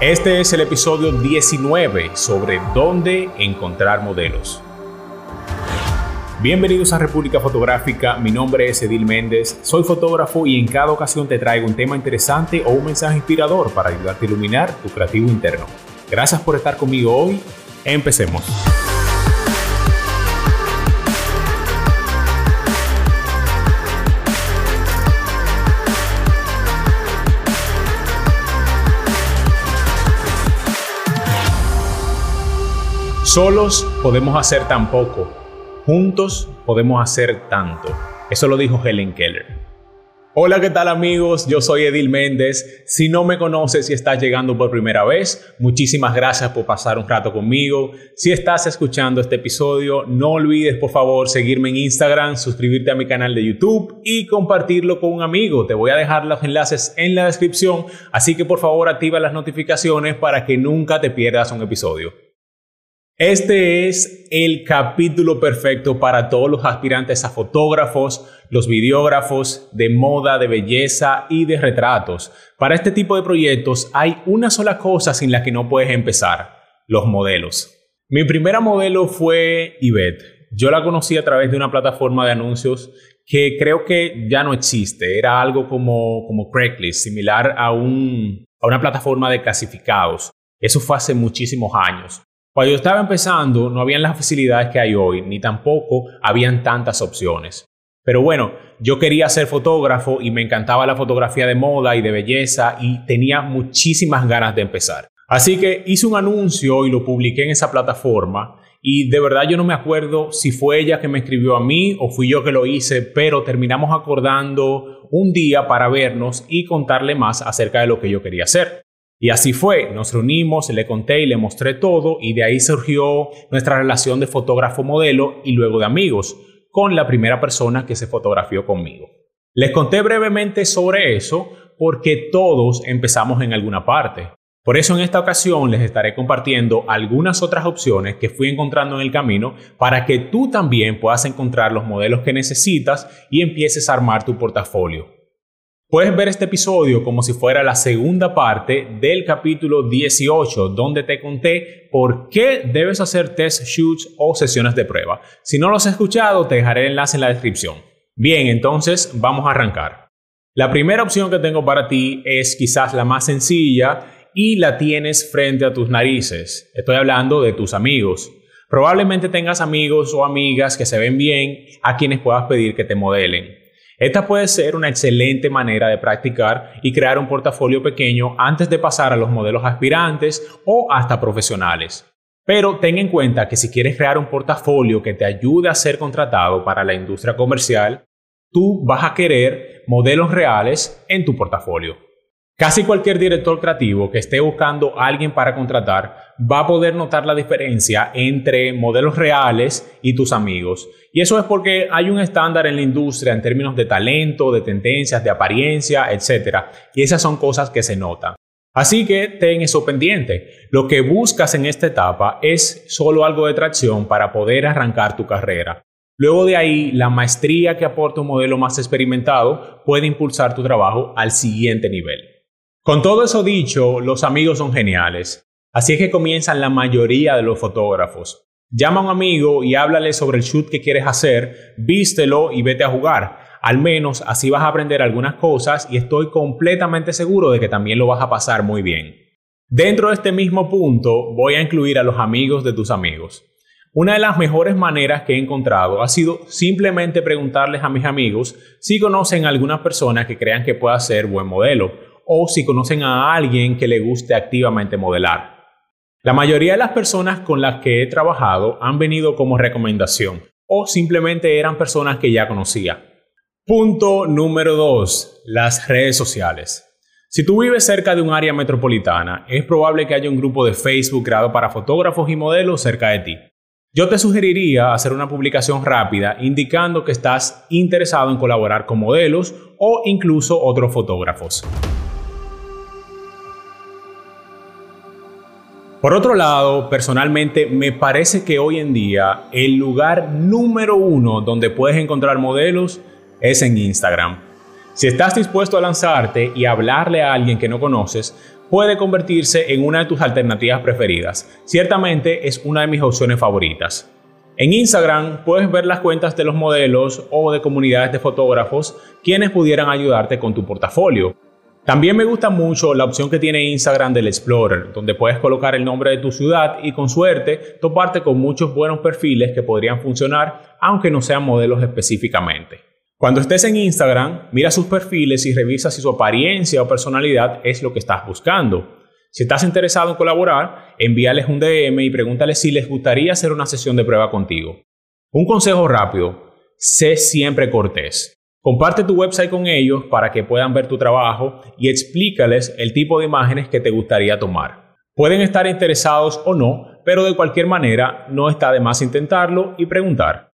Este es el episodio 19 sobre dónde encontrar modelos. Bienvenidos a República Fotográfica, mi nombre es Edil Méndez, soy fotógrafo y en cada ocasión te traigo un tema interesante o un mensaje inspirador para ayudarte a iluminar tu creativo interno. Gracias por estar conmigo hoy, empecemos. Solos podemos hacer tan poco, juntos podemos hacer tanto. Eso lo dijo Helen Keller. Hola, ¿qué tal amigos? Yo soy Edil Méndez. Si no me conoces y estás llegando por primera vez, muchísimas gracias por pasar un rato conmigo. Si estás escuchando este episodio, no olvides por favor seguirme en Instagram, suscribirte a mi canal de YouTube y compartirlo con un amigo. Te voy a dejar los enlaces en la descripción, así que por favor activa las notificaciones para que nunca te pierdas un episodio. Este es el capítulo perfecto para todos los aspirantes a fotógrafos, los videógrafos de moda, de belleza y de retratos. Para este tipo de proyectos hay una sola cosa sin la que no puedes empezar, los modelos. Mi primera modelo fue Yvette. Yo la conocí a través de una plataforma de anuncios que creo que ya no existe. Era algo como, como Craigslist, similar a, un, a una plataforma de clasificados. Eso fue hace muchísimos años. Cuando yo estaba empezando, no habían las facilidades que hay hoy, ni tampoco habían tantas opciones. Pero bueno, yo quería ser fotógrafo y me encantaba la fotografía de moda y de belleza y tenía muchísimas ganas de empezar. Así que hice un anuncio y lo publiqué en esa plataforma y de verdad yo no me acuerdo si fue ella que me escribió a mí o fui yo que lo hice, pero terminamos acordando un día para vernos y contarle más acerca de lo que yo quería hacer. Y así fue, nos reunimos, le conté y le mostré todo y de ahí surgió nuestra relación de fotógrafo-modelo y luego de amigos, con la primera persona que se fotografió conmigo. Les conté brevemente sobre eso porque todos empezamos en alguna parte. Por eso en esta ocasión les estaré compartiendo algunas otras opciones que fui encontrando en el camino para que tú también puedas encontrar los modelos que necesitas y empieces a armar tu portafolio. Puedes ver este episodio como si fuera la segunda parte del capítulo 18, donde te conté por qué debes hacer test shoots o sesiones de prueba. Si no los has escuchado, te dejaré el enlace en la descripción. Bien, entonces vamos a arrancar. La primera opción que tengo para ti es quizás la más sencilla y la tienes frente a tus narices. Estoy hablando de tus amigos. Probablemente tengas amigos o amigas que se ven bien a quienes puedas pedir que te modelen. Esta puede ser una excelente manera de practicar y crear un portafolio pequeño antes de pasar a los modelos aspirantes o hasta profesionales. Pero ten en cuenta que si quieres crear un portafolio que te ayude a ser contratado para la industria comercial, tú vas a querer modelos reales en tu portafolio. Casi cualquier director creativo que esté buscando a alguien para contratar va a poder notar la diferencia entre modelos reales y tus amigos. Y eso es porque hay un estándar en la industria en términos de talento, de tendencias, de apariencia, etc. Y esas son cosas que se notan. Así que ten eso pendiente. Lo que buscas en esta etapa es solo algo de tracción para poder arrancar tu carrera. Luego de ahí, la maestría que aporta un modelo más experimentado puede impulsar tu trabajo al siguiente nivel. Con todo eso dicho, los amigos son geniales. Así es que comienzan la mayoría de los fotógrafos. Llama a un amigo y háblale sobre el shoot que quieres hacer, vístelo y vete a jugar. Al menos así vas a aprender algunas cosas y estoy completamente seguro de que también lo vas a pasar muy bien. Dentro de este mismo punto voy a incluir a los amigos de tus amigos. Una de las mejores maneras que he encontrado ha sido simplemente preguntarles a mis amigos si conocen a alguna persona que crean que pueda ser buen modelo o si conocen a alguien que le guste activamente modelar. La mayoría de las personas con las que he trabajado han venido como recomendación o simplemente eran personas que ya conocía. Punto número 2. Las redes sociales. Si tú vives cerca de un área metropolitana, es probable que haya un grupo de Facebook creado para fotógrafos y modelos cerca de ti. Yo te sugeriría hacer una publicación rápida indicando que estás interesado en colaborar con modelos o incluso otros fotógrafos. Por otro lado, personalmente me parece que hoy en día el lugar número uno donde puedes encontrar modelos es en Instagram. Si estás dispuesto a lanzarte y hablarle a alguien que no conoces, puede convertirse en una de tus alternativas preferidas. Ciertamente es una de mis opciones favoritas. En Instagram puedes ver las cuentas de los modelos o de comunidades de fotógrafos quienes pudieran ayudarte con tu portafolio. También me gusta mucho la opción que tiene Instagram del Explorer, donde puedes colocar el nombre de tu ciudad y con suerte toparte con muchos buenos perfiles que podrían funcionar, aunque no sean modelos específicamente. Cuando estés en Instagram, mira sus perfiles y revisa si su apariencia o personalidad es lo que estás buscando. Si estás interesado en colaborar, envíales un DM y pregúntales si les gustaría hacer una sesión de prueba contigo. Un consejo rápido, sé siempre cortés. Comparte tu website con ellos para que puedan ver tu trabajo y explícales el tipo de imágenes que te gustaría tomar. Pueden estar interesados o no, pero de cualquier manera no está de más intentarlo y preguntar.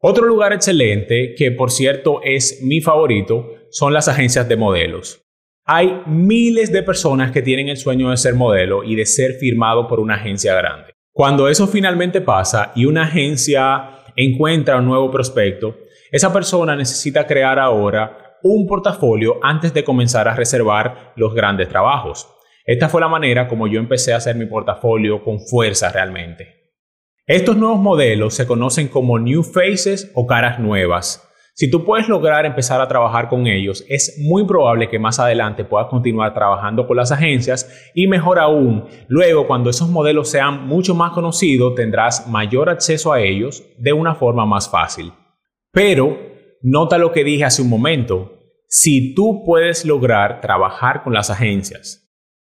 Otro lugar excelente, que por cierto es mi favorito, son las agencias de modelos. Hay miles de personas que tienen el sueño de ser modelo y de ser firmado por una agencia grande. Cuando eso finalmente pasa y una agencia encuentra un nuevo prospecto, esa persona necesita crear ahora un portafolio antes de comenzar a reservar los grandes trabajos. Esta fue la manera como yo empecé a hacer mi portafolio con fuerza realmente. Estos nuevos modelos se conocen como New Faces o caras nuevas. Si tú puedes lograr empezar a trabajar con ellos, es muy probable que más adelante puedas continuar trabajando con las agencias y mejor aún, luego cuando esos modelos sean mucho más conocidos, tendrás mayor acceso a ellos de una forma más fácil. Pero, nota lo que dije hace un momento, si tú puedes lograr trabajar con las agencias,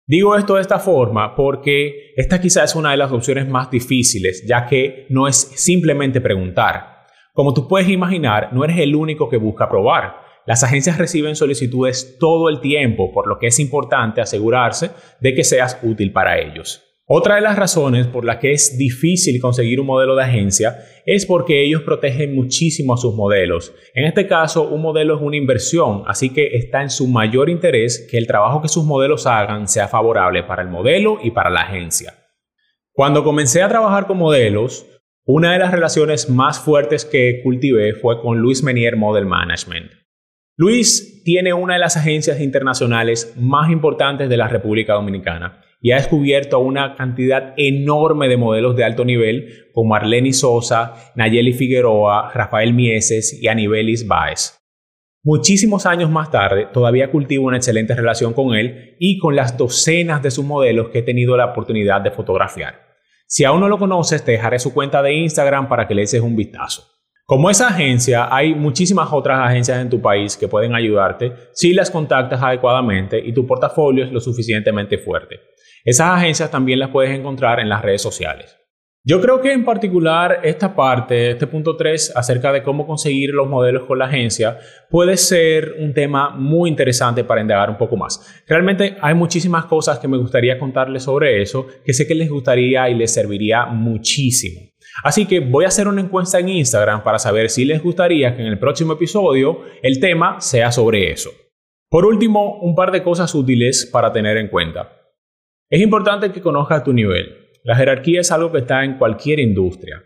Digo esto de esta forma porque esta quizás es una de las opciones más difíciles, ya que no es simplemente preguntar. Como tú puedes imaginar, no eres el único que busca probar. Las agencias reciben solicitudes todo el tiempo, por lo que es importante asegurarse de que seas útil para ellos. Otra de las razones por las que es difícil conseguir un modelo de agencia es porque ellos protegen muchísimo a sus modelos. En este caso, un modelo es una inversión, así que está en su mayor interés que el trabajo que sus modelos hagan sea favorable para el modelo y para la agencia. Cuando comencé a trabajar con modelos, una de las relaciones más fuertes que cultivé fue con Luis Menier Model Management. Luis tiene una de las agencias internacionales más importantes de la República Dominicana y ha descubierto una cantidad enorme de modelos de alto nivel como Arleni Sosa, Nayeli Figueroa, Rafael Mieses y Anibelis Baez. Muchísimos años más tarde, todavía cultivo una excelente relación con él y con las docenas de sus modelos que he tenido la oportunidad de fotografiar. Si aún no lo conoces, te dejaré su cuenta de Instagram para que le eches un vistazo. Como esa agencia, hay muchísimas otras agencias en tu país que pueden ayudarte si las contactas adecuadamente y tu portafolio es lo suficientemente fuerte. Esas agencias también las puedes encontrar en las redes sociales. Yo creo que en particular esta parte, este punto 3, acerca de cómo conseguir los modelos con la agencia, puede ser un tema muy interesante para indagar un poco más. Realmente hay muchísimas cosas que me gustaría contarles sobre eso, que sé que les gustaría y les serviría muchísimo. Así que voy a hacer una encuesta en Instagram para saber si les gustaría que en el próximo episodio el tema sea sobre eso. Por último, un par de cosas útiles para tener en cuenta. Es importante que conozcas tu nivel. La jerarquía es algo que está en cualquier industria.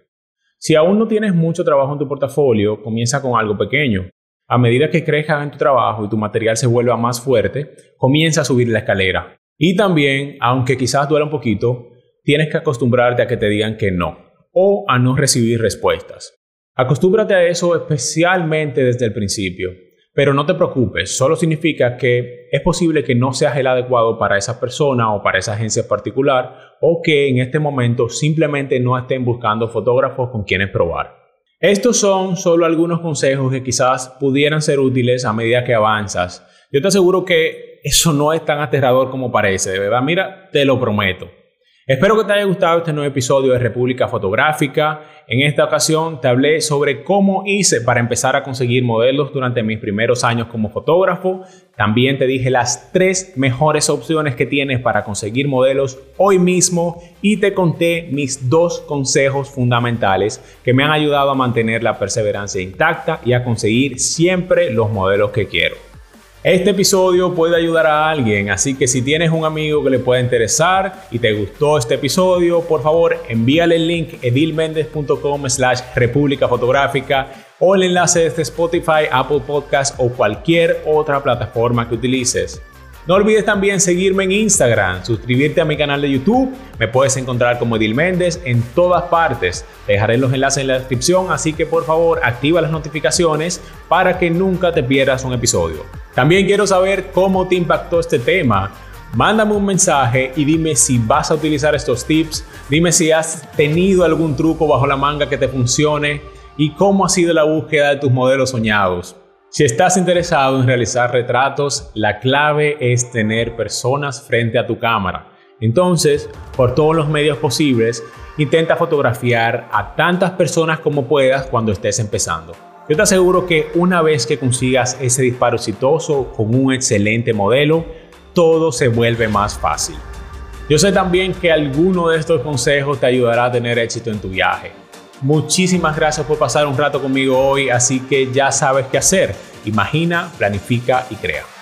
Si aún no tienes mucho trabajo en tu portafolio, comienza con algo pequeño. A medida que crezcas en tu trabajo y tu material se vuelva más fuerte, comienza a subir la escalera. Y también, aunque quizás duela un poquito, tienes que acostumbrarte a que te digan que no o a no recibir respuestas. Acostúmbrate a eso especialmente desde el principio. Pero no te preocupes, solo significa que es posible que no seas el adecuado para esa persona o para esa agencia particular o que en este momento simplemente no estén buscando fotógrafos con quienes probar. Estos son solo algunos consejos que quizás pudieran ser útiles a medida que avanzas. Yo te aseguro que eso no es tan aterrador como parece, de verdad, mira, te lo prometo. Espero que te haya gustado este nuevo episodio de República Fotográfica. En esta ocasión te hablé sobre cómo hice para empezar a conseguir modelos durante mis primeros años como fotógrafo. También te dije las tres mejores opciones que tienes para conseguir modelos hoy mismo y te conté mis dos consejos fundamentales que me han ayudado a mantener la perseverancia intacta y a conseguir siempre los modelos que quiero. Este episodio puede ayudar a alguien, así que si tienes un amigo que le pueda interesar y te gustó este episodio, por favor envíale el link edilmendez.com slash república fotográfica o el enlace desde Spotify, Apple Podcast o cualquier otra plataforma que utilices. No olvides también seguirme en Instagram, suscribirte a mi canal de YouTube. Me puedes encontrar como Edil Méndez en todas partes. Te dejaré los enlaces en la descripción, así que por favor activa las notificaciones para que nunca te pierdas un episodio. También quiero saber cómo te impactó este tema. Mándame un mensaje y dime si vas a utilizar estos tips. Dime si has tenido algún truco bajo la manga que te funcione y cómo ha sido la búsqueda de tus modelos soñados. Si estás interesado en realizar retratos, la clave es tener personas frente a tu cámara. Entonces, por todos los medios posibles, intenta fotografiar a tantas personas como puedas cuando estés empezando. Yo te aseguro que una vez que consigas ese disparo exitoso con un excelente modelo, todo se vuelve más fácil. Yo sé también que alguno de estos consejos te ayudará a tener éxito en tu viaje. Muchísimas gracias por pasar un rato conmigo hoy, así que ya sabes qué hacer. Imagina, planifica y crea.